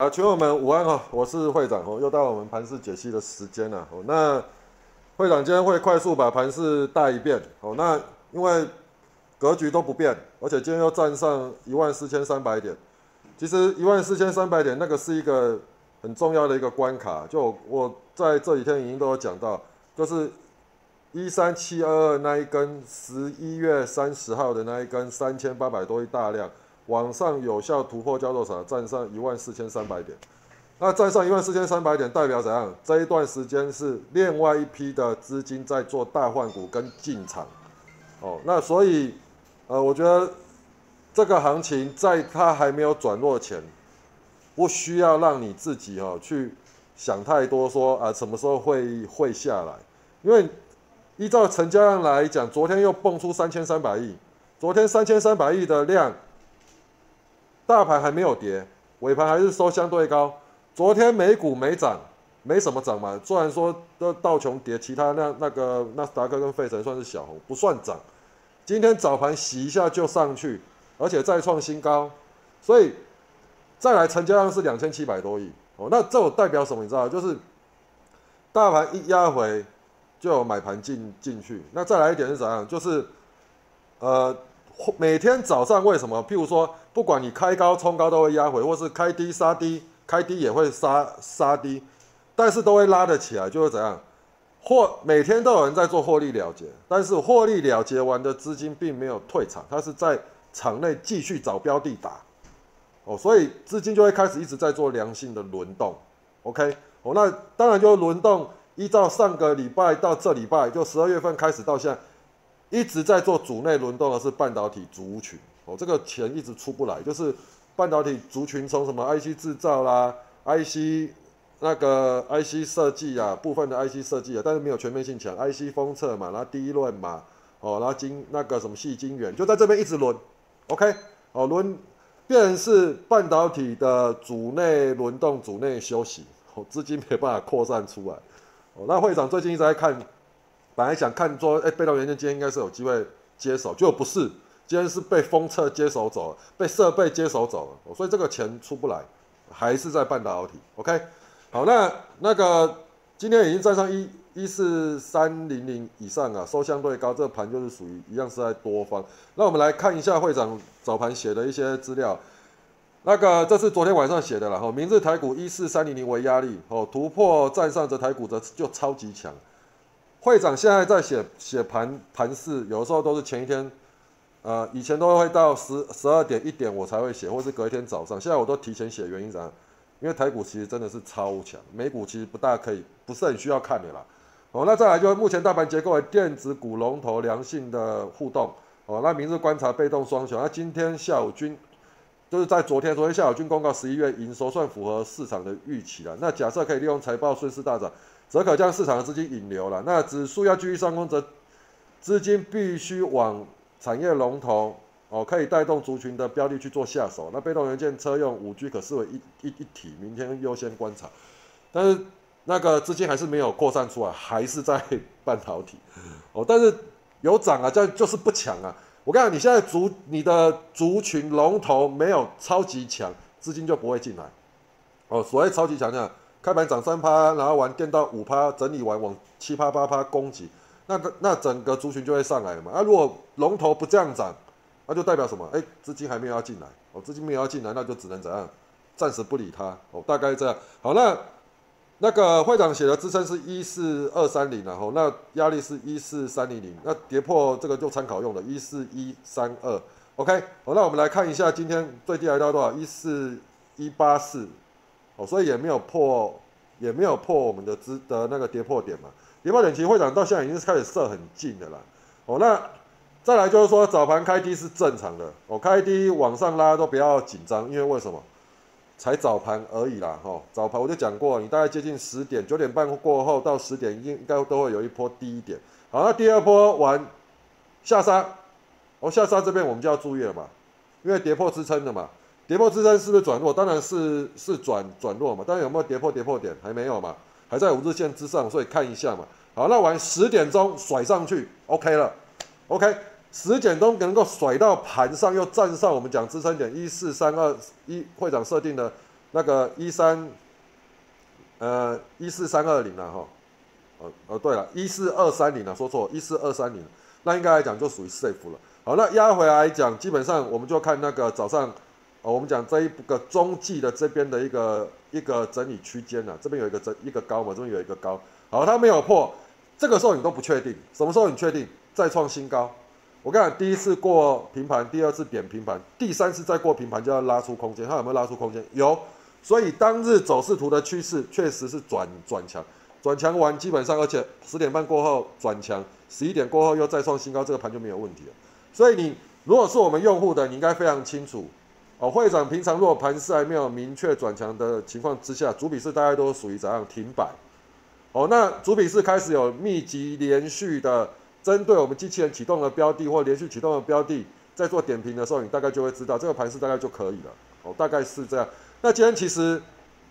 啊，群友们午安哈，我是会长哦，又到我们盘市解析的时间了哦。那会长今天会快速把盘市带一遍哦。那因为格局都不变，而且今天又站上一万四千三百点。其实一万四千三百点那个是一个很重要的一个关卡，就我在这几天已经都有讲到，就是一三七二二那一根十一月三十号的那一根三千八百多亿大量。往上有效突破交多少？站上一万四千三百点，那站上一万四千三百点代表怎样？这一段时间是另外一批的资金在做大换股跟进场，哦，那所以，呃，我觉得这个行情在它还没有转弱前，不需要让你自己哦去想太多，说啊什么时候会会下来，因为依照成交量来讲，昨天又蹦出三千三百亿，昨天三千三百亿的量。大盘还没有跌，尾盘还是收相对高。昨天美股没涨，没什么涨嘛。虽然说的道琼跌，其他那那个纳斯达克跟费城算是小红，不算涨。今天早盘洗一下就上去，而且再创新高，所以再来成交量是两千七百多亿哦。那这代表什么？你知道，就是大盘一压回就有买盘进进去。那再来一点是怎样？就是呃。每天早上为什么？譬如说，不管你开高冲高都会压回，或是开低杀低，开低也会杀杀低，但是都会拉得起来，就会怎样？或每天都有人在做获利了结，但是获利了结完的资金并没有退场，它是在场内继续找标的打，哦，所以资金就会开始一直在做良性的轮动，OK，哦，那当然就轮动，依照上个礼拜到这礼拜，就十二月份开始到现在。一直在做组内轮动的是半导体族群哦，这个钱一直出不来，就是半导体族群从什么 IC 制造啦、IC 那个 IC 设计啊，部分的 IC 设计啊，但是没有全面性强，IC 封测嘛，然后第一轮嘛，哦，然后晶那个什么细晶圆就在这边一直轮，OK，哦轮，变成是半导体的组内轮动、组内休息，哦资金没办法扩散出来，哦那会长最近一直在看。本来想看说，哎，被动元件今天应该是有机会接手，结果不是，今天是被封测接手走了，被设备接手走了，所以这个钱出不来，还是在半导体。OK，好，那那个今天已经站上一一四三零零以上啊，收相对高，这个盘就是属于一样是在多方。那我们来看一下会长早盘写的一些资料，那个这是昨天晚上写的了哈，明日台股一四三零零为压力，哦，突破站上这台股则就超级强。会长现在在写写盘盘势，有的时候都是前一天，呃，以前都会到十十二点一点我才会写，或是隔一天早上。现在我都提前写，原因啥？因为台股其实真的是超强，美股其实不大可以，不是很需要看的啦。哦，那再来就是目前大盘结构的电子股龙头良性的互动。哦，那明日观察被动双雄。那今天下午均就是在昨天，昨天下午均公告十一月营收算符合市场的预期了。那假设可以利用财报顺势大涨。则可将市场的资金引流了。那指数要继续上攻，则资金必须往产业龙头哦，可以带动族群的标的去做下手。那被动元件、车用、五 G 可视为一一一体，明天优先观察。但是那个资金还是没有扩散出来，还是在半导体哦。但是有涨啊，但就是不强啊。我跟你，你现在族你的族群龙头没有超级强，资金就不会进来哦。所谓超级强，这样。开盘涨三趴，然后玩电到五趴，整理完往七趴八趴攻击，那个那整个族群就会上来了嘛。啊，如果龙头不这样涨，那就代表什么？哎，资金还没有要进来，哦，资金没有要进来，那就只能怎样？暂时不理它，哦，大概这样。好，那那个会长写的支撑是一四二三零，然后那压力是一四三零零，那跌破这个就参考用的，一四一三二。OK，好，那我们来看一下今天最低来到多少？一四一八四。哦，所以也没有破，也没有破我们的支的那个跌破点嘛。跌破点其实会长到现在已经是开始射很近的啦。哦，那再来就是说早盘开低是正常的，哦，开低往上拉都不要紧张，因为为什么？才早盘而已啦，哈，早盘我就讲过，你大概接近十点九点半过后到十点应该都会有一波低点。好，那第二波完下杀，哦，下杀这边我们就要注意了嘛，因为跌破支撑的嘛。跌破支撑是不是转弱？当然是是转转弱嘛。当然有没有跌破跌破点还没有嘛，还在五日线之上，所以看一下嘛。好，那晚十点钟甩上去，OK 了。OK，十点钟能够甩到盘上，又站上我们讲支撑点一四三二一会长设定的那个一三，呃一四三二零了哈，哦哦对了，一四二三零了，说错，一四二三零，那应该来讲就属于 safe 了。好，那压回来讲，基本上我们就看那个早上，哦，我们讲这一个中继的这边的一个一个整理区间呐，这边有一个整一个高嘛，这边有一个高，好，它没有破，这个时候你都不确定，什么时候你确定再创新高？我跟你讲，第一次过平盘，第二次点平盘，第三次再过平盘就要拉出空间，它有没有拉出空间？有，所以当日走势图的趋势确实是转转强，转强完基本上，而且十点半过后转强，十一点过后又再创新高，这个盘就没有问题了。所以你如果是我们用户的，你应该非常清楚哦。会长平常如果盘势还没有明确转强的情况之下，主笔是大家都属于怎样停摆？哦，那主笔是开始有密集连续的。针对我们机器人启动的标的或连续启动的标的，在做点评的时候，你大概就会知道这个盘势大概就可以了。哦，大概是这样。那今天其实，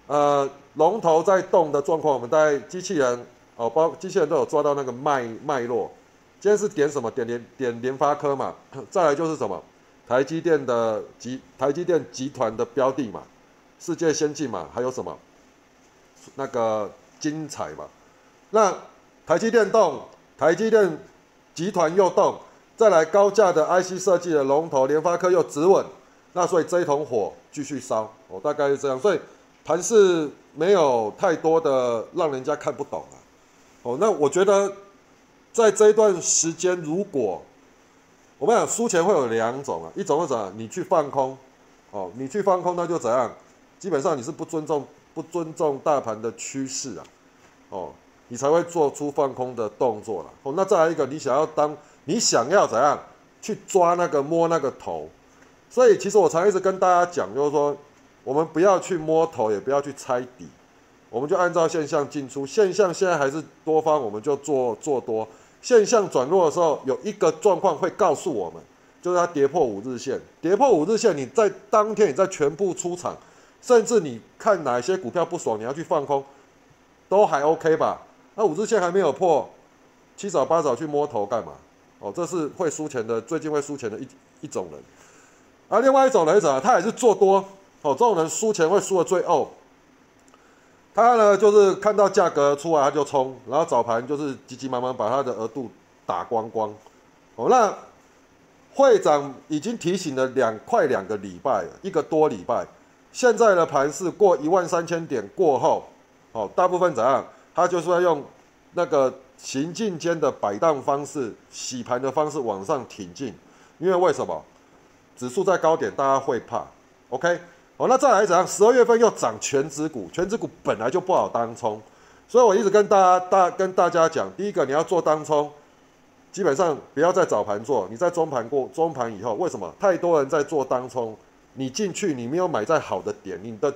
呃，龙头在动的状况，我们大概机器人哦，包机器人都有抓到那个脉脉络。今天是点什么？点联点联发科嘛。再来就是什么？台积电的集台积电集团的标的嘛，世界先进嘛，还有什么？那个精彩嘛。那台积电动，台积电。集团又动，再来高价的 IC 设计的龙头联发科又止稳，那所以这一桶火继续烧，哦，大概是这样，所以盘是没有太多的让人家看不懂啊，哦，那我觉得在这一段时间，如果我们讲输钱会有两种啊，一种是怎样，你去放空，哦，你去放空那就怎样，基本上你是不尊重不尊重大盘的趋势啊，哦。你才会做出放空的动作了。哦，那再来一个，你想要当，你想要怎样去抓那个摸那个头？所以其实我常一直跟大家讲，就是说，我们不要去摸头，也不要去猜底，我们就按照现象进出。现象现在还是多方，我们就做做多。现象转弱的时候，有一个状况会告诉我们，就是它跌破五日线。跌破五日线，你在当天你在全部出场，甚至你看哪些股票不爽，你要去放空，都还 OK 吧？那五日线还没有破，七早八早去摸头干嘛？哦，这是会输钱的，最近会输钱的一一种人。而另外一种人者，他也是做多，哦，这种人输钱会输的最哦。他呢就是看到价格出来他就冲，然后早盘就是急急忙忙把他的额度打光光。哦，那会长已经提醒了两快两个礼拜，一个多礼拜，现在的盘是过一万三千点过后，哦，大部分怎样？他就是要用那个行进间的摆荡方式、洗盘的方式往上挺进，因为为什么？指数在高点，大家会怕。OK，好，那再来怎样？十二月份又涨全指股，全指股本来就不好当冲，所以我一直跟大家大跟大家讲，第一个你要做当冲，基本上不要在早盘做，你在中盘过中盘以后，为什么？太多人在做当冲，你进去你没有买在好的点，你的。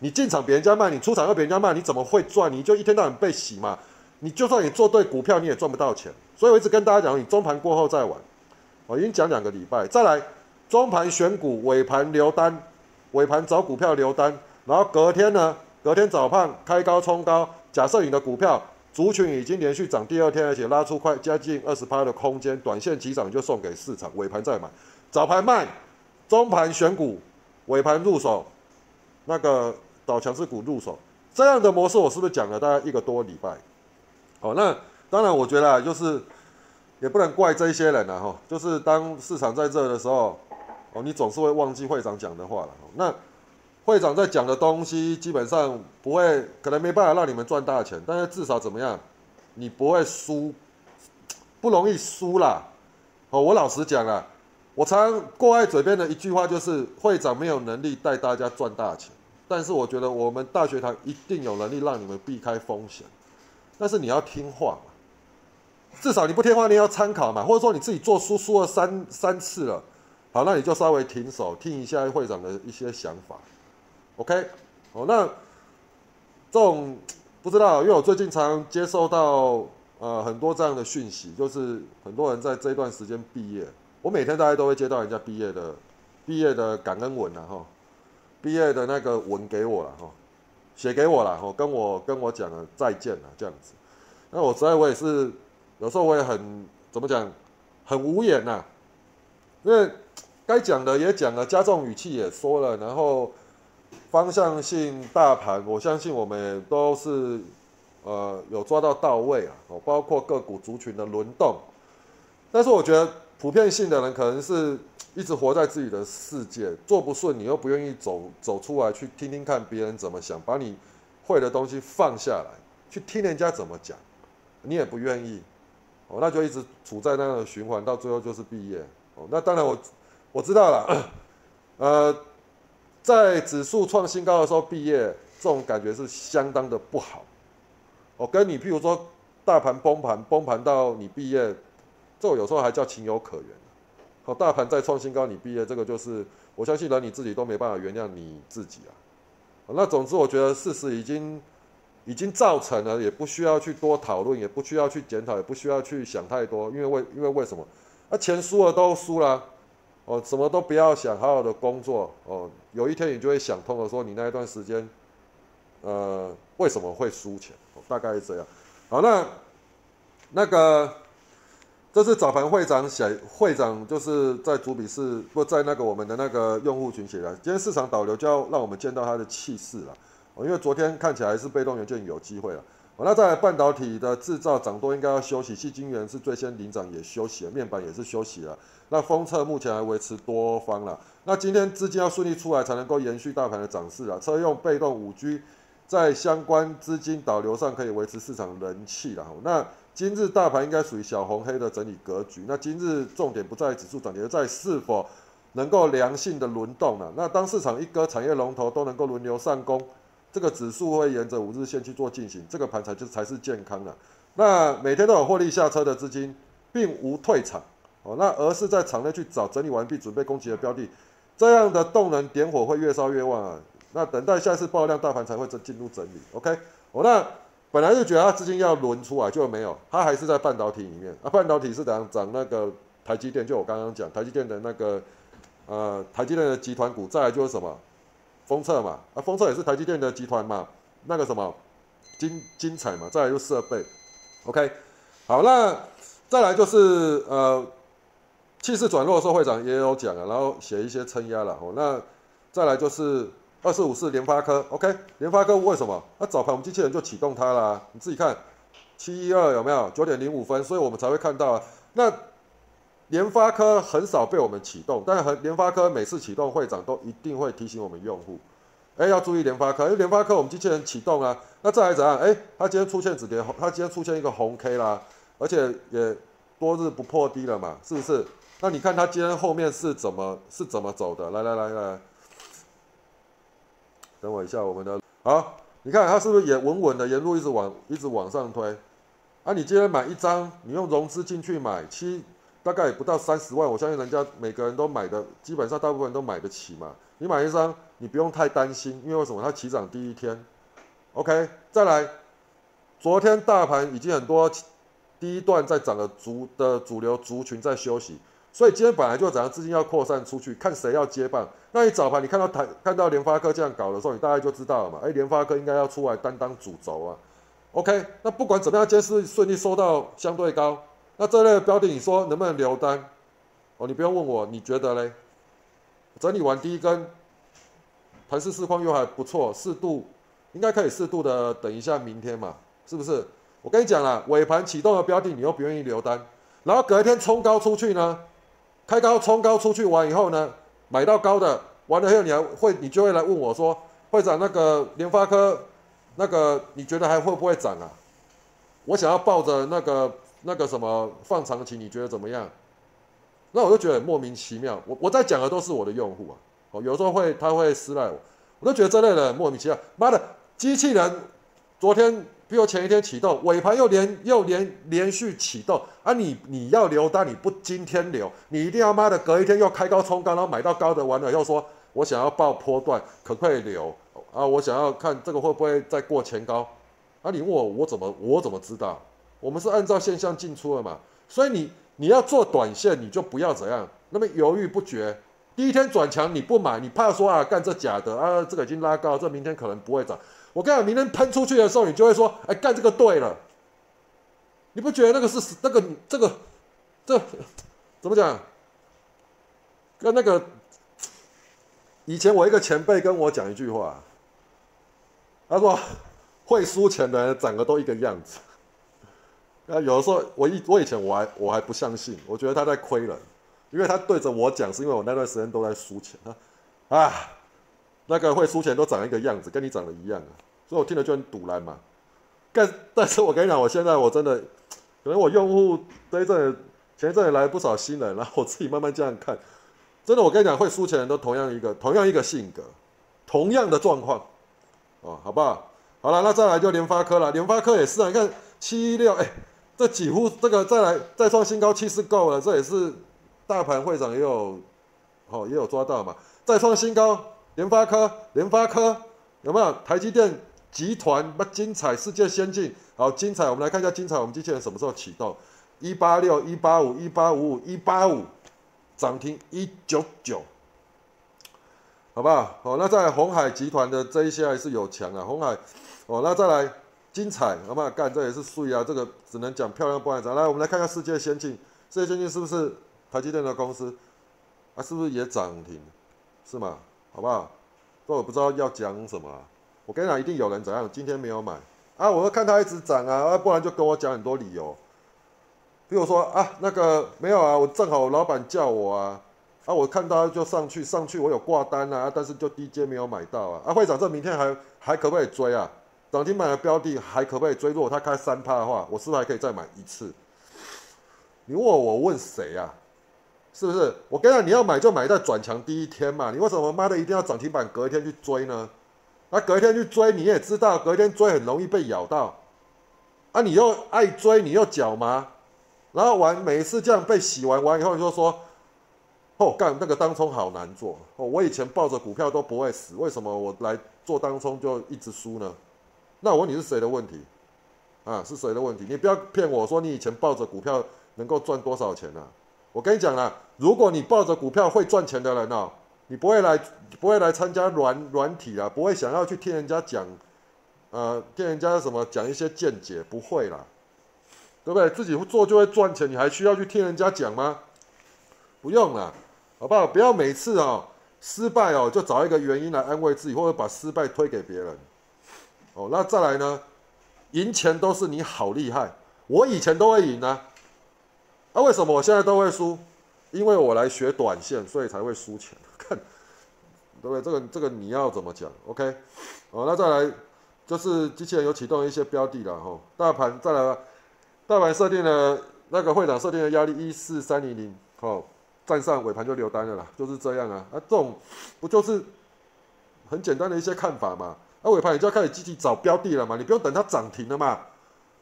你进场别人家卖，你出场要别人家卖，你怎么会赚？你就一天到晚被洗嘛。你就算你做对股票，你也赚不到钱。所以我一直跟大家讲，你中盘过后再玩。我已经讲两个礼拜，再来中盘选股，尾盘留单，尾盘找股票留单，然后隔天呢，隔天早盘开高冲高。假设你的股票族群已经连续涨第二天，而且拉出快接近二十趴的空间，短线急涨就送给市场，尾盘再买，早盘卖，中盘选股，尾盘入手，那个。找强势股入手，这样的模式我是不是讲了大概一个多礼拜？好，那当然我觉得就是也不能怪这些人了哈，就是当市场在这的时候，你总是会忘记会长讲的话了。那会长在讲的东西基本上不会，可能没办法让你们赚大钱，但是至少怎么样，你不会输，不容易输啦。哦，我老实讲啊，我常挂在嘴边的一句话就是会长没有能力带大家赚大钱。但是我觉得我们大学堂一定有能力让你们避开风险，但是你要听话嘛，至少你不听话，你要参考嘛，或者说你自己做书输了三三次了，好，那你就稍微停手，听一下会长的一些想法，OK，哦，那这种不知道，因为我最近常接受到呃很多这样的讯息，就是很多人在这段时间毕业，我每天大家都会接到人家毕业的毕业的感恩文啊，哈。毕业的那个文给我了哈，写给我了哈，跟我跟我讲了再见了这样子。那我实在我也是，有时候我也很怎么讲，很无言呐。因为该讲的也讲了，加重语气也说了，然后方向性大盘，我相信我们都是呃有抓到到位啊，哦，包括个股族群的轮动。但是我觉得普遍性的人可能是一直活在自己的世界，做不顺，你又不愿意走走出来去听听看别人怎么想，把你会的东西放下来，去听人家怎么讲，你也不愿意，哦，那就一直处在那样的循环，到最后就是毕业。哦，那当然我我知道了，呃，在指数创新高的时候毕业，这种感觉是相当的不好。哦，跟你譬如说大盘崩盘，崩盘到你毕业。这有时候还叫情有可原。好，大盘再创新高，你毕业这个就是我相信连你自己都没办法原谅你自己啊。那总之，我觉得事实已经已经造成了，也不需要去多讨论，也不需要去检讨，也不需要去想太多。因为为因为为什么？那钱输了都输了，哦，什么都不要想，好好的工作哦。有一天你就会想通了，说你那一段时间，呃，为什么会输钱？哦大概是这样。好，那那个。这是早盘会长写，会长就是在主笔是不在那个我们的那个用户群写的。今天市场导流就要让我们见到他的气势了，哦，因为昨天看起来是被动元件有机会了。哦，那在半导体的制造涨多应该要休息，细晶圆是最先领涨也休息了，面板也是休息了。那封测目前还维持多方了。那今天资金要顺利出来才能够延续大盘的涨势啊。车用被动五 G 在相关资金导流上可以维持市场人气了。那今日大盘应该属于小红黑的整理格局。那今日重点不在指数涨跌，在是否能够良性的轮动了？那当市场一个产业龙头都能够轮流上攻，这个指数会沿着五日线去做进行，这个盘才就才是健康的。那每天都有获利下车的资金，并无退场哦，那而是在场内去找整理完毕准备攻击的标的，这样的动能点火会越烧越旺啊。那等待下一次爆量大盘才会进进入整理。OK，哦那。本来就觉得它资金要轮出来，就没有，它还是在半导体里面。啊，半导体是怎样涨？那个台积电，就我刚刚讲，台积电的那个，呃，台积电的集团股，再来就是什么，封测嘛，啊，封测也是台积电的集团嘛，那个什么，精精彩嘛，再来就设备，OK，好，那再来就是呃，气势转弱的时候，会长也有讲啊，然后写一些撑压了，哦，那再来就是。二四五四联发科，OK，联发科为什么？那早盘我们机器人就启动它啦，你自己看，七一二有没有？九点零五分，所以我们才会看到啊。那联发科很少被我们启动，但是联发科每次启动，会长都一定会提醒我们用户，哎，要注意联发科，因为联发科我们机器人启动啊，那再来怎样？哎，它今天出现止跌，它今天出现一个红 K 啦，而且也多日不破低了嘛，是不是？那你看它今天后面是怎么是怎么走的？来来来来。等我一下，我们的好，你看它是不是也稳稳的沿路一直往一直往上推？啊，你今天买一张，你用融资进去买，七大概也不到三十万，我相信人家每个人都买的，基本上大部分人都买得起嘛。你买一张，你不用太担心，因为为什么？它起涨第一天，OK，再来，昨天大盘已经很多第一段在涨的主的主流族群在休息。所以今天本来就怎样资金要扩散出去，看谁要接棒。那你早盘你看到台看到联发科这样搞的时候，你大概就知道了嘛。哎，联发科应该要出来担当主轴啊。OK，那不管怎么样，今天是顺利收到相对高。那这类标的，你说能不能留单？哦，你不用问我，你觉得嘞？整理完第一根，盘势市况又还不错，适度应该可以适度的等一下明天嘛，是不是？我跟你讲了，尾盘启动的标的，你又不愿意留单，然后隔一天冲高出去呢？开高冲高出去完以后呢，买到高的完了以后，你还会你就会来问我说，会长那个联发科，那个你觉得还会不会涨啊？我想要抱着那个那个什么放长期，你觉得怎么样？那我就觉得很莫名其妙。我我在讲的都是我的用户啊，哦，有时候会他会私赖我，我都觉得这类人莫名其妙。妈的，机器人昨天。比如前一天启动，尾盘又连又连连续启动啊！你你要留单，你不今天留，你一定要妈的隔一天又开高冲高，然后买到高的完了又说，我想要爆波段，可不可以留啊？我想要看这个会不会再过前高啊？你问我，我怎么我怎么知道？我们是按照现象进出的嘛，所以你你要做短线，你就不要怎样，那么犹豫不决。第一天转强你不买，你怕说啊，干这假的啊，这个已经拉高，这明天可能不会涨。我跟你讲，明天喷出去的时候，你就会说：“哎，干这个对了。”你不觉得那个是那个这个这怎么讲？跟那个以前我一个前辈跟我讲一句话，他说会输钱的人长得都一个样子。那，有的时候我以我以前我还我还不相信，我觉得他在亏人，因为他对着我讲，是因为我那段时间都在输钱啊啊，那个会输钱都长一个样子，跟你长得一样啊，所以我听了就很堵然嘛。但但是我跟你讲，我现在我真的，可能我用户这一阵前一阵也来不少新人，然后我自己慢慢这样看，真的我跟你讲，会输钱人都同样一个同样一个性格，同样的状况，哦，好不好？好了，那再来就联发科了，联发科也是啊，你看七六哎。这几乎这个再来再创新高气势够了，这也是大盘会长也有，好也有抓到嘛。再创新高，联发科，联发科有没有？台积电集团不精彩，世界先进，好精彩。我们来看一下精彩，我们机器人什么时候启动？一八六、一八五、一八五五、一八五，涨停一九九，好不好？好，那在红海集团的这一些还是有强啊，红海，哦，那再来。精彩，好不好？干，这也是输啊！这个只能讲漂亮不敢讲。来，我们来看看世界先进，世界先进是不是台积电的公司？啊，是不是也涨停？是吗？好不好？这我不知道要讲什么啊。我跟你讲，一定有人怎样？今天没有买啊！我要看它一直涨啊，不然就跟我讲很多理由。比如说啊，那个没有啊，我正好老板叫我啊，啊，我看到就上去，上去我有挂单啊，但是就低阶没有买到啊。啊，会长，这明天还还可不可以追啊？涨停板的标的还可不可以追？如果它开三趴的话，我是不是还可以再买一次？你问我，我问谁啊？是不是？我跟你讲，你要买就买在转强第一天嘛。你为什么妈的一定要涨停板隔一天去追呢？那隔一天去追，你也知道隔一天追很容易被咬到。啊，你又爱追，你又脚麻，然后完每一次这样被洗完完以后，你就说：哦，干那个当冲好难做。哦，我以前抱着股票都不会死，为什么我来做当冲就一直输呢？那我问你是谁的问题？啊，是谁的问题？你不要骗我说你以前抱着股票能够赚多少钱呢？我跟你讲啦，如果你抱着股票会赚钱的人哦，你不会来不会来参加软软体啊，不会想要去听人家讲，呃，听人家什么讲一些见解，不会啦，对不对？自己做就会赚钱，你还需要去听人家讲吗？不用啦，好不好？不要每次哦失败哦就找一个原因来安慰自己，或者把失败推给别人。哦，那再来呢？赢钱都是你好厉害，我以前都会赢啊。啊，为什么我现在都会输？因为我来学短线，所以才会输钱。看，对不对？这个这个你要怎么讲？OK？哦，那再来就是机器人有启动一些标的了哈。大盘再来，大盘设定了那个会长设定的压力一四三零零，好，站上尾盘就留单了啦，就是这样啊。啊，这种不就是很简单的一些看法嘛？那尾盘你就要开始积极找标的了嘛，你不用等它涨停了嘛，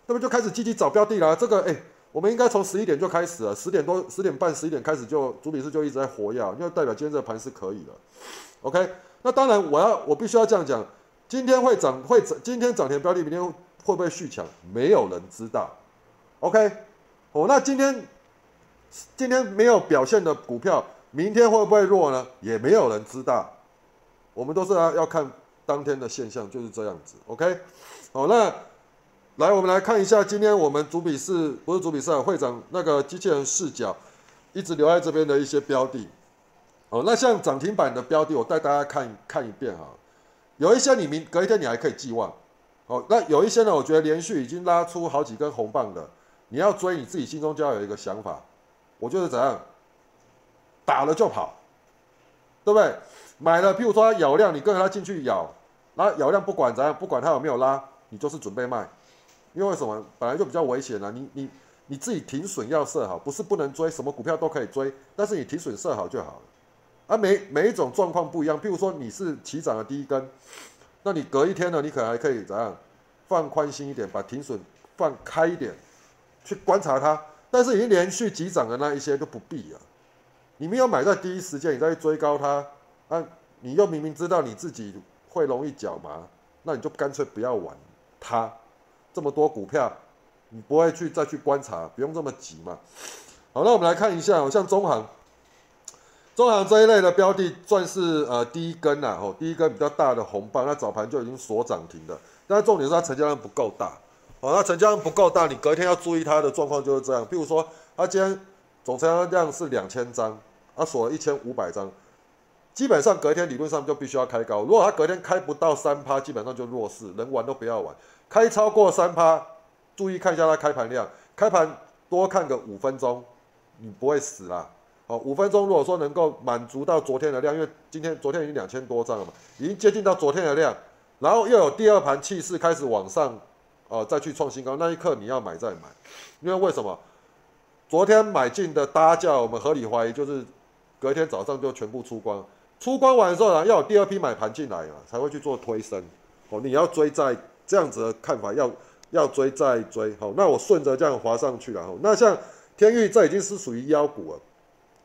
那么就开始积极找标的了。这个哎，我们应该从十一点就开始了，十点多、十点半、十一点开始就主笔是就一直在活跃，因为代表今天这个盘是可以的。OK，那当然我要我必须要这样讲，今天会涨会涨，今天涨停标的，明天会不会续强，没有人知道。OK，哦，那今天今天没有表现的股票，明天会不会弱呢？也没有人知道。我们都是要要看。当天的现象就是这样子，OK，好，那来我们来看一下，今天我们主笔是不是主笔是会长那个机器人视角一直留在这边的一些标的，哦，那像涨停板的标的，我带大家看看一遍哈，有一些你明隔一天你还可以寄望，哦，那有一些呢，我觉得连续已经拉出好几根红棒的，你要追，你自己心中就要有一个想法，我就是怎样打了就跑，对不对？买了，譬如说它咬量，你跟着它进去咬，那咬量不管怎样，不管它有没有拉，你就是准备卖，因为什么？本来就比较危险啊，你你你自己停损要设好，不是不能追，什么股票都可以追，但是你停损设好就好了。啊，每每一种状况不一样，譬如说你是起涨的第一根，那你隔一天呢，你可能还可以怎样放宽心一点，把停损放开一点，去观察它。但是已经连续急涨的那一些就不必了，你没有买在第一时间，你再去追高它。啊，你又明明知道你自己会容易脚麻，那你就干脆不要玩它。这么多股票，你不会去再去观察，不用这么急嘛。好，那我们来看一下，像中行，中行这一类的标的算是呃第一根呐，哦，第一根比较大的红棒，那早盘就已经锁涨停的。但重点是它成交量不够大，哦，那成交量不够大，你隔天要注意它的状况就是这样。譬如说，它今天总成交量是两千张，它锁了一千五百张。基本上隔天理论上就必须要开高。如果它隔天开不到三趴，基本上就弱势，能玩都不要玩。开超过三趴，注意看一下它开盘量，开盘多看个五分钟，你不会死啦。好，五分钟如果说能够满足到昨天的量，因为今天昨天已经两千多张了嘛，已经接近到昨天的量，然后又有第二盘气势开始往上，呃，再去创新高，那一刻你要买再买，因为为什么？昨天买进的搭价，我们合理怀疑就是隔天早上就全部出光，出关完之后呢，要有第二批买盘进来啊，才会去做推升。哦，你要追在这样子的看法，要要追再追。好，那我顺着这样滑上去了。那像天域这已经是属于妖股了。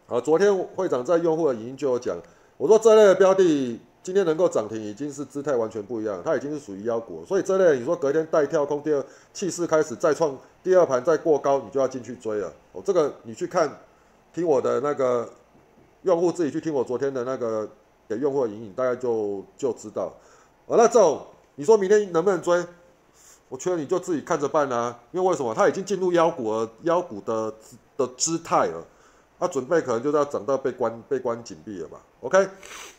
啊，昨天会长在用户的语音就有讲，我说这类的标的今天能够涨停，已经是姿态完全不一样，它已经是属于妖股，所以这类你说隔天带跳空，第二气势开始再创第二盘再过高，你就要进去追了。哦，这个你去看，听我的那个用户自己去听我昨天的那个给用户的引引，大概就就知道。哦，那这种你说明天能不能追？我劝你就自己看着办啊，因为为什么？它已经进入妖股了，妖股的的姿态了。它准备可能就是要涨到被关被关紧闭了吧？OK，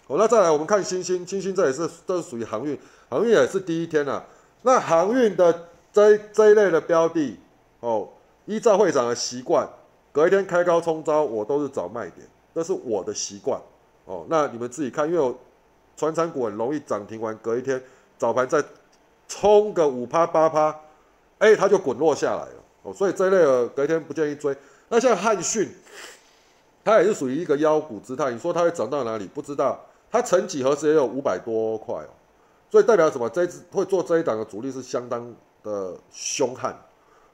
好，那再来我们看星星，星星这也是这是属于航运，航运也是第一天啊。那航运的这这一类的标的哦，依照会长的习惯，隔一天开高冲高，我都是找卖点，这是我的习惯哦。那你们自己看，因为我船产股很容易涨停完，隔一天早盘再冲个五趴八趴，哎，它就滚落下来了哦。所以这一类的隔一天不建议追。那像汉讯。它也是属于一个妖股姿态，你说它会涨到哪里？不知道。它成几何时也有五百多块哦，所以代表什么？这一支会做这一档的主力是相当的凶悍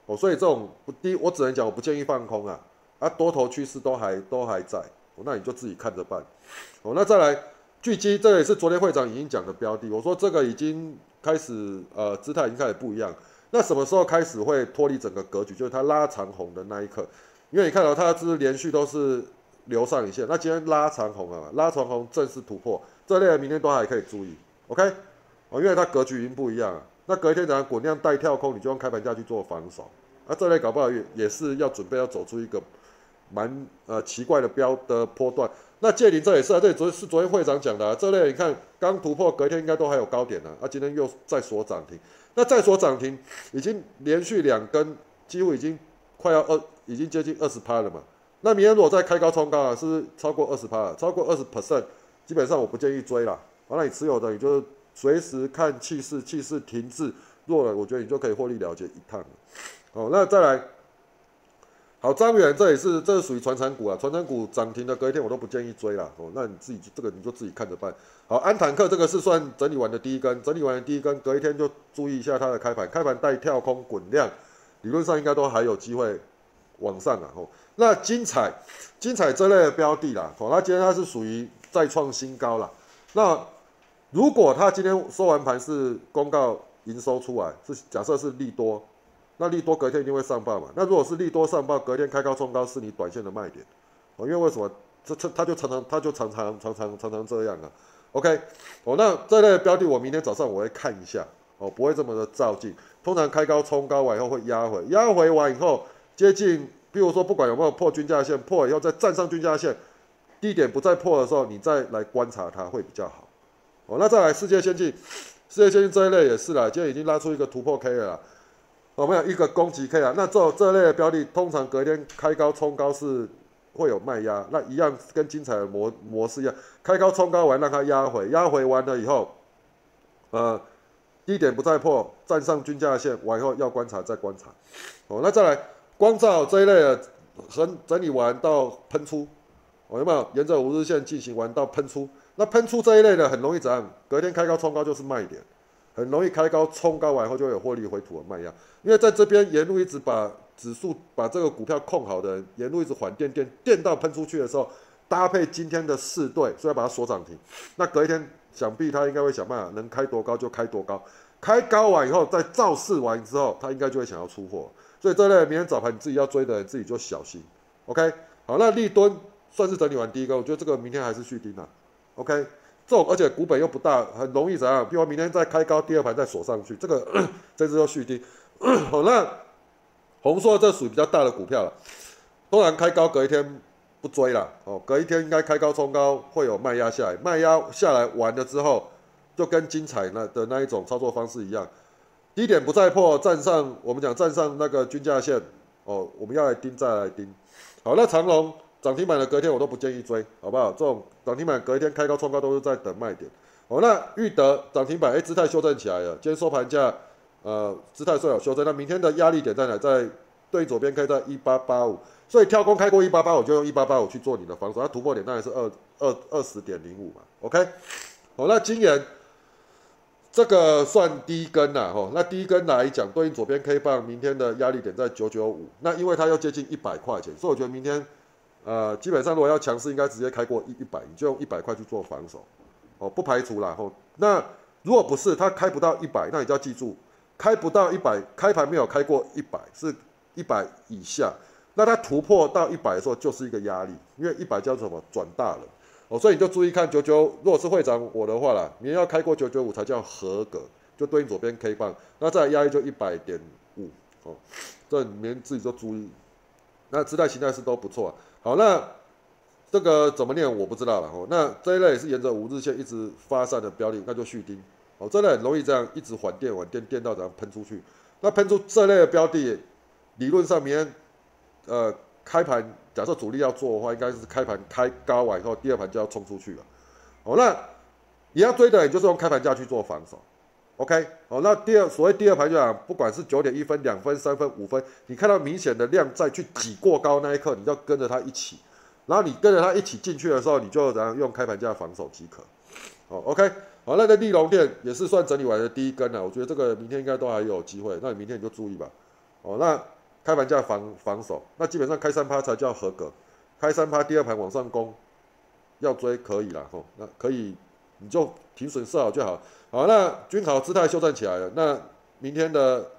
哦，所以这种不低，我只能讲我不建议放空啊。啊，多头趋势都还都还在，那你就自己看着办哦。那再来巨基，这也是昨天会长已经讲的标的，我说这个已经开始呃姿态已经开始不一样。那什么时候开始会脱离整个格局？就是它拉长红的那一刻，因为你看到它是连续都是。留上影线，那今天拉长红啊，拉长红正式突破，这类的明天都还可以注意，OK，哦，因为它格局已经不一样了，那隔一天早上滚量带跳空，你就用开盘价去做防守，啊，这类搞不好也也是要准备要走出一个蛮呃奇怪的标的波段，那借林这也是啊，这昨是昨天会长讲的，这类你看刚突破，隔天应该都还有高点呢，啊，今天又再锁涨停，那再锁涨停，已经连续两根，几乎已经快要二，已经接近二十趴了嘛。那明天如果再开高冲高啊，是超过二十趴？超过二十 percent，基本上我不建议追了。完了，你持有的，你就随时看气势，气势停滞弱了，我觉得你就可以获利了结一趟。好，那再来，好张远，这也是这是属于传产股啊，传产股涨停的隔一天我都不建议追了。哦，那你自己这个你就自己看着办。好，安坦克这个是算整理完的第一根，整理完的第一根，隔一天就注意一下它的开盘，开盘带跳空滚量，理论上应该都还有机会往上啊。哦。那精彩，精彩这类的标的啦，哦，那今天它是属于再创新高了。那如果它今天收完盘是公告营收出来，是假设是利多，那利多隔天一定会上报嘛？那如果是利多上报，隔天开高冲高是你短线的卖点哦，因为为什么？这这它就常常它就常常常常常常这样啊。OK，哦，那这类的标的我明天早上我会看一下哦，不会这么的照进。通常开高冲高完以后会压回，压回完以后接近。比如说，不管有没有破均价线，破以后再站上均价线，低点不再破的时候，你再来观察它会比较好。哦，那再来世界先进，世界先进这一类也是啦，今天已经拉出一个突破 K 了，我们有一个攻击 K 啊？那这这类的标的，通常隔天开高冲高是会有卖压，那一样跟精彩的模模式一样，开高冲高完让它压回，压回完了以后，呃，低点不再破，站上均价线完以后要观察再观察。哦，那再来。光照这一类的，很整理完到喷出，有没有沿着五日线进行完到喷出？那喷出这一类的很容易怎样？隔天开高冲高就是卖点，很容易开高冲高完以后就有获利回吐的卖压。因为在这边沿路一直把指数把这个股票控好的，沿路一直缓电电电到喷出去的时候，搭配今天的四对，所以把它锁涨停。那隔一天想必他应该会想办法能开多高就开多高，开高完以后再造势完之后，他应该就会想要出货。所以这类明天早盘你自己要追的人自己就小心，OK？好，那立敦算是整理完第一个，我觉得这个明天还是续盯啊，OK？这种而且股本又不大，很容易怎样？比如明天再开高，第二盘再锁上去，这个 这支要续盯。好，那红硕这属于比较大的股票了，突然开高隔一天不追了哦，隔一天应该开高冲高，会有卖压下来，卖压下来完了之后，就跟精彩那的那一种操作方式一样，低点不再破，站上我们讲站上那个均价线哦，我们要来盯再来盯。好，那长龙涨停板的隔天我都不建议追，好不好？这种涨停板隔一天开高冲高都是在等卖点。哦，那裕德涨停板，哎，姿态修正起来了，今天收盘价，呃，姿态虽有修正，那明天的压力点在哪？在对左边开在一八八五。所以跳空开过一八八五，就用一八八五去做你的防守。它突破点当然是二二二十点零五嘛。OK，好，那今年这个算低根呐，吼，那低根来讲，对应左边 K 棒，明天的压力点在九九五。那因为它要接近一百块钱，所以我觉得明天呃，基本上如果要强势，应该直接开过一一百，你就用一百块去做防守，哦，不排除啦。吼，那如果不是它开不到一百，那你就要记住，开不到一百，开盘没有开过一百，是一百以下。那它突破到一百的时候，就是一个压力，因为一百叫做什么转大了哦，所以你就注意看九九，如果是会长我的话啦，你要开过九九五才叫合格，就对应左边 K 棒，那再压力就一百点五哦，这里面自己就注意。那姿态形态是都不错啊，好，那这个怎么念我不知道了哦。那这一类是沿着五日线一直发散的标的，那就续盯哦，这类很容易这样一直缓电缓电电到这样喷出去，那喷出这类的标的，理论上明天。呃，开盘假设主力要做的话，应该是开盘开高完以后，第二盘就要冲出去了。哦，那你要追的，也就是用开盘价去做防守。OK，哦，那第二所谓第二盘就讲，不管是九点一分、两分、三分、五分，你看到明显的量再去挤过高那一刻，你就跟着它一起。然后你跟着它一起进去的时候，你就怎样用开盘价防守即可。哦，OK，好，那在利隆店也是算整理完的第一根了，我觉得这个明天应该都还有机会。那你明天你就注意吧。哦，那。开盘价防防守，那基本上开三趴才叫合格。开三趴，第二盘往上攻，要追可以了吼，那可以你就停损设好就好。好，那均好姿态修正起来了，那明天的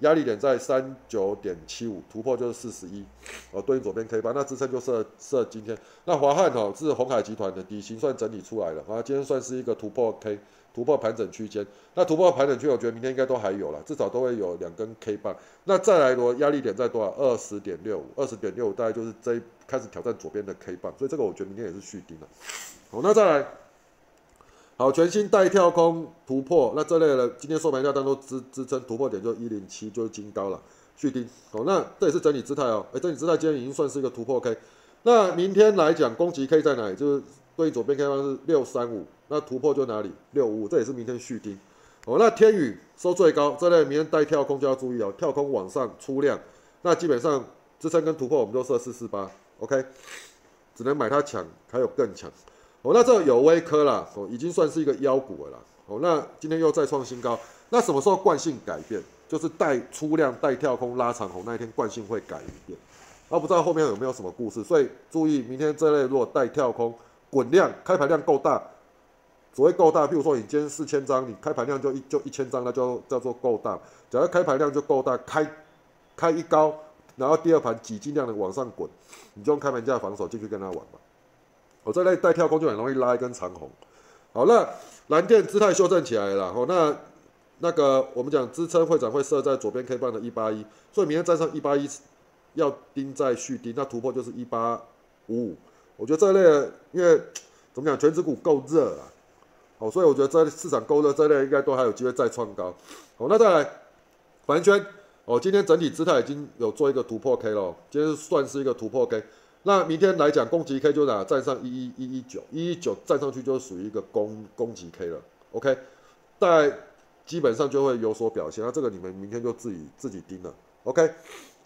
压力点在三九点七五，突破就是四十一。哦，对应左边 K 八，那支撑就设设今天。那华汉哦是红海集团的底型算整理出来了，啊，今天算是一个突破 K。突破盘整区间，那突破盘整区，我觉得明天应该都还有了，至少都会有两根 K 棒。那再来的压力点在多少？二十点六五，二十点六五大概就是这开始挑战左边的 K 棒，所以这个我觉得明天也是续盯了。好，那再来，好，全新带跳空突破，那这类的今天收盘价当中支支撑突破点就一零七，就是金高了，续盯。好，那这也是整理姿态哦，哎，整理姿态今天已经算是一个突破 K。那明天来讲，攻击 K 在哪里？就是对应左边 K 方是六三五。那突破就哪里六五五，这也是明天续丁。哦，那天宇收最高，这类明天带跳空就要注意哦，跳空往上出量，那基本上支撑跟突破我们都设四四八，OK，只能买它强，还有更强。哦，那这有微科啦，哦，已经算是一个妖股了啦。哦，那今天又再创新高，那什么时候惯性改变？就是带出量带跳空拉长红那一天惯性会改变。那不知道后面有没有什么故事，所以注意明天这类如果带跳空滚量开盘量够大。所谓够大，譬如说你今天四千张，你开盘量就一就一千张，那叫叫做够大。假如开盘量就够大，开开一高，然后第二盘挤尽量的往上滚，你就用开盘价防守进去跟他玩嘛。我这类带跳空就很容易拉一根长红。好，那蓝电姿态修正起来了。哦，那那个我们讲支撑会长会设在左边 K 棒的一八一，所以明天站上一八一要盯在续盯，那突破就是一八五五。我觉得这类因为怎么讲，全指股够热了。好，所以我觉得这市场够热，这类应该都还有机会再创高。好，那再来，反圈哦，今天整体姿态已经有做一个突破 K 了，今天算是一个突破 K。那明天来讲，攻击 K 就哪站上一一一一九一一九站上去就属于一个攻攻击 K 了。OK，但基本上就会有所表现。那这个你们明天就自己自己盯了。OK，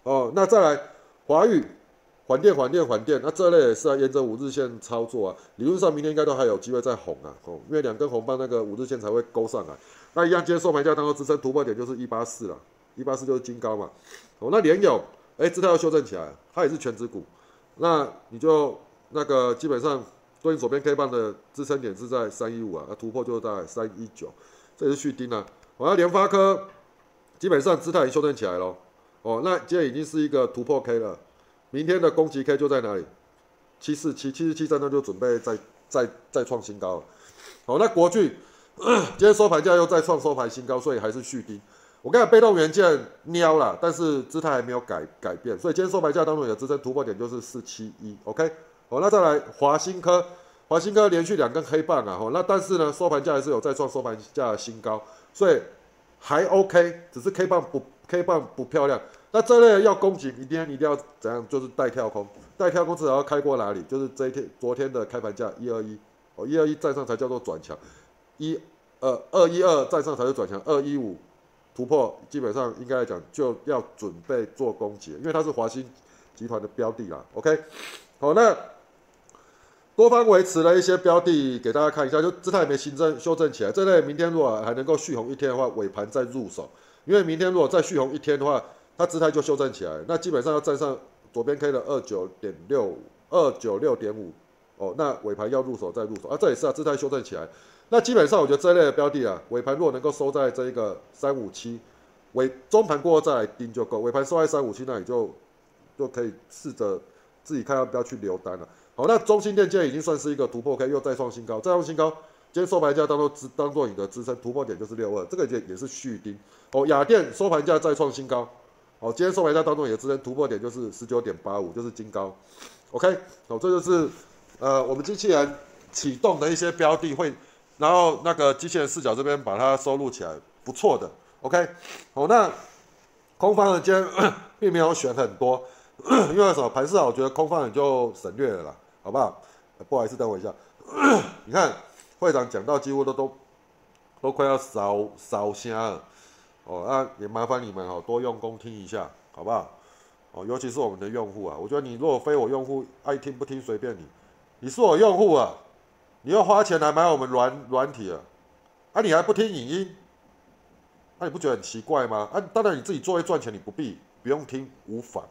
哦，那再来华宇。缓电，缓电，缓电，那这类也是要，沿着五日线操作啊，理论上明天应该都还有机会再红啊，哦，因为两根红棒那个五日线才会勾上来。那一样，今天收盘价当中支撑突破点就是一八四了，一八四就是金高嘛。哦，那联友，哎，姿态要修正起来，它也是全指股，那你就那个基本上对应左边 K 棒的支撑点是在三一五啊，那突破就在三一九，这也是续盯啊。我要联发科，基本上姿态已经修正起来了，哦，那今天已经是一个突破 K 了。明天的攻击 K 就在哪里？七四七七四七三，那就准备再再再创新高了。好，那国巨 今天收盘价又再创收盘新高，所以还是续低。我看被动元件蔫了，但是姿态还没有改改变，所以今天收盘价当中有支撑突破点就是四七一，OK。哦，那再来华新科，华新科连续两根黑棒啊，哦，那但是呢，收盘价还是有再创收盘价的新高，所以还 OK，只是 K 棒不 K 棒不漂亮。那这类要攻击，一定一定要怎样？就是带跳空，带跳空至少要开过哪里？就是这一天昨天的开盘价一二一，哦，一二一站上才叫做转强，一二二一二站上才是转强，二一五。突破基本上应该来讲就要准备做攻击，因为它是华兴集团的标的啦。OK，好，那多方维持了一些标的给大家看一下，就姿态没新增修正起来。这类明天如果还能够续红一天的话，尾盘再入手，因为明天如果再续红一天的话，它姿态就修正起来，那基本上要站上左边 K 的二九点六二九六点五哦，那尾盘要入手再入手啊，这也是啊，姿态修正起来。那基本上，我觉得这类的标的啊，尾盘如果能够收在这一个三五七，尾中盘过后再来盯就够。尾盘收在三五七，那你就就可以试着自己看要不要去留单了。好，那中心电今已经算是一个突破，可以又再创新高，再创新高。今天收盘价当做支当做你的支撑，突破点就是六二，这个也也是续盯。哦，雅电收盘价再创新高，哦，今天收盘价当中也支撑，突破点就是十九点八五，就是金高。OK，哦，这就是呃我们机器人启动的一些标的会。然后那个机器人视角这边把它收录起来，不错的。OK，好，那空方的今天 并没有选很多，因为什么？盘势好，我觉得空方也就省略了啦，好不好？不好意思，等我一下。你看会长讲到几乎都都都快要烧烧瞎了，哦，那也麻烦你们哦，多用功听一下，好不好？哦，尤其是我们的用户啊，我觉得你如果非我用户爱听不听随便你，你是我用户啊。你要花钱来买我们软软体啊？啊，你还不听影音？那你不觉得很奇怪吗？啊，当然你自己做会赚钱，你不必不用听无妨。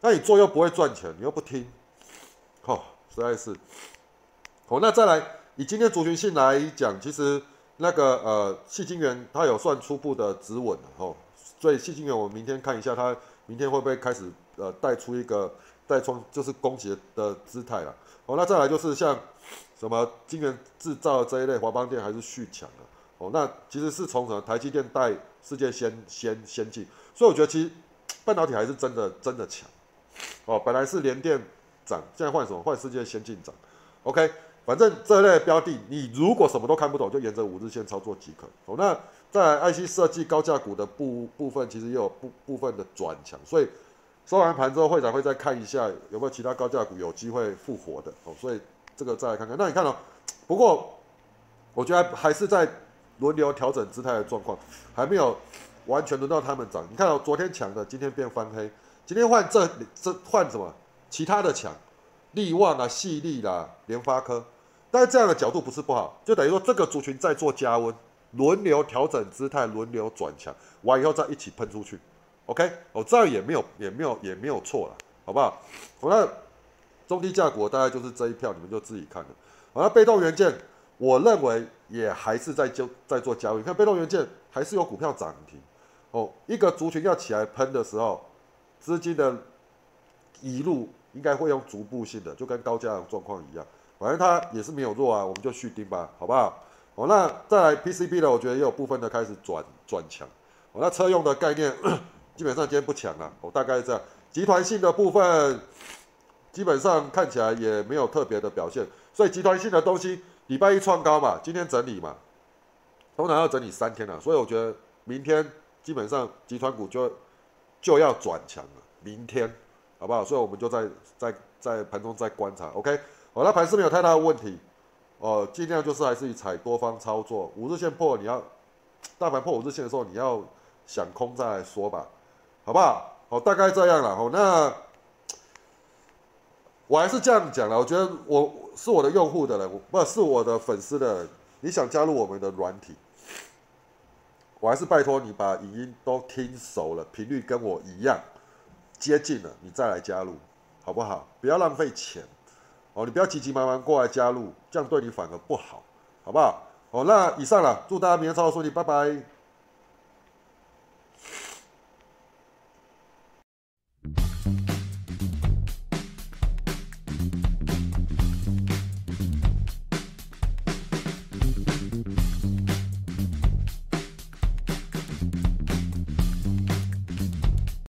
那你做又不会赚钱，你又不听，哦，实在是。好，那再来以今天族群性来讲，其实那个呃，细晶元它有算初步的止稳哦，所以细晶元我们明天看一下，它明天会不会开始呃带出一个带创就是攻击的姿态了。好，那再来就是像。什么晶圆制造这一类，华邦电还是续强的哦。那其实是从什么台积电带世界先先先进，所以我觉得其实半导体还是真的真的强哦。本来是联电涨，现在换什么？换世界先进涨。OK，反正这类标的，你如果什么都看不懂，就沿着五日线操作即可哦。那在 IC 设计高价股的部部分，其实也有部部分的转强，所以收完盘之后，会长会再看一下有没有其他高价股有机会复活的哦。所以。这个再来看看，那你看哦，不过我觉得还是在轮流调整姿态的状况，还没有完全轮到他们涨。你看哦，昨天强的，今天变翻黑，今天换这这换什么？其他的强，力旺啊、细力啦、联发科，但是这样的角度不是不好，就等于说这个族群在做加温，轮流调整姿态，轮流转强，完以后再一起喷出去。OK，哦，这样也没有也没有也没有错了，好不好？我那。中低价股大概就是这一票，你们就自己看了。而被动元件，我认为也还是在就在做交易。看被动元件还是有股票涨停哦。一个族群要起来喷的时候，资金的移入应该会用逐步性的，就跟高价的状况一样。反正它也是没有弱啊，我们就续盯吧，好不好？哦，那再来 PCB 的，我觉得也有部分的开始转转强。哦，那车用的概念 基本上今天不强了。哦，大概这样。集团性的部分。基本上看起来也没有特别的表现，所以集团性的东西礼拜一创高嘛，今天整理嘛，通常要整理三天了，所以我觉得明天基本上集团股就就要转强了，明天好不好？所以我们就在在在盘中再观察，OK？好，那盘是没有太大的问题，哦，尽量就是还是以踩多方操作，五日线破你要大盘破五日线的时候，你要想空再来说吧，好不好？好，大概这样了，好，那。我还是这样讲了，我觉得我是我的用户的人，不是我的粉丝的人。你想加入我们的软体，我还是拜托你把语音都听熟了，频率跟我一样接近了，你再来加入，好不好？不要浪费钱哦，你不要急急忙忙过来加入，这样对你反而不好，好不好？好，那以上了，祝大家明天操作顺利，拜拜。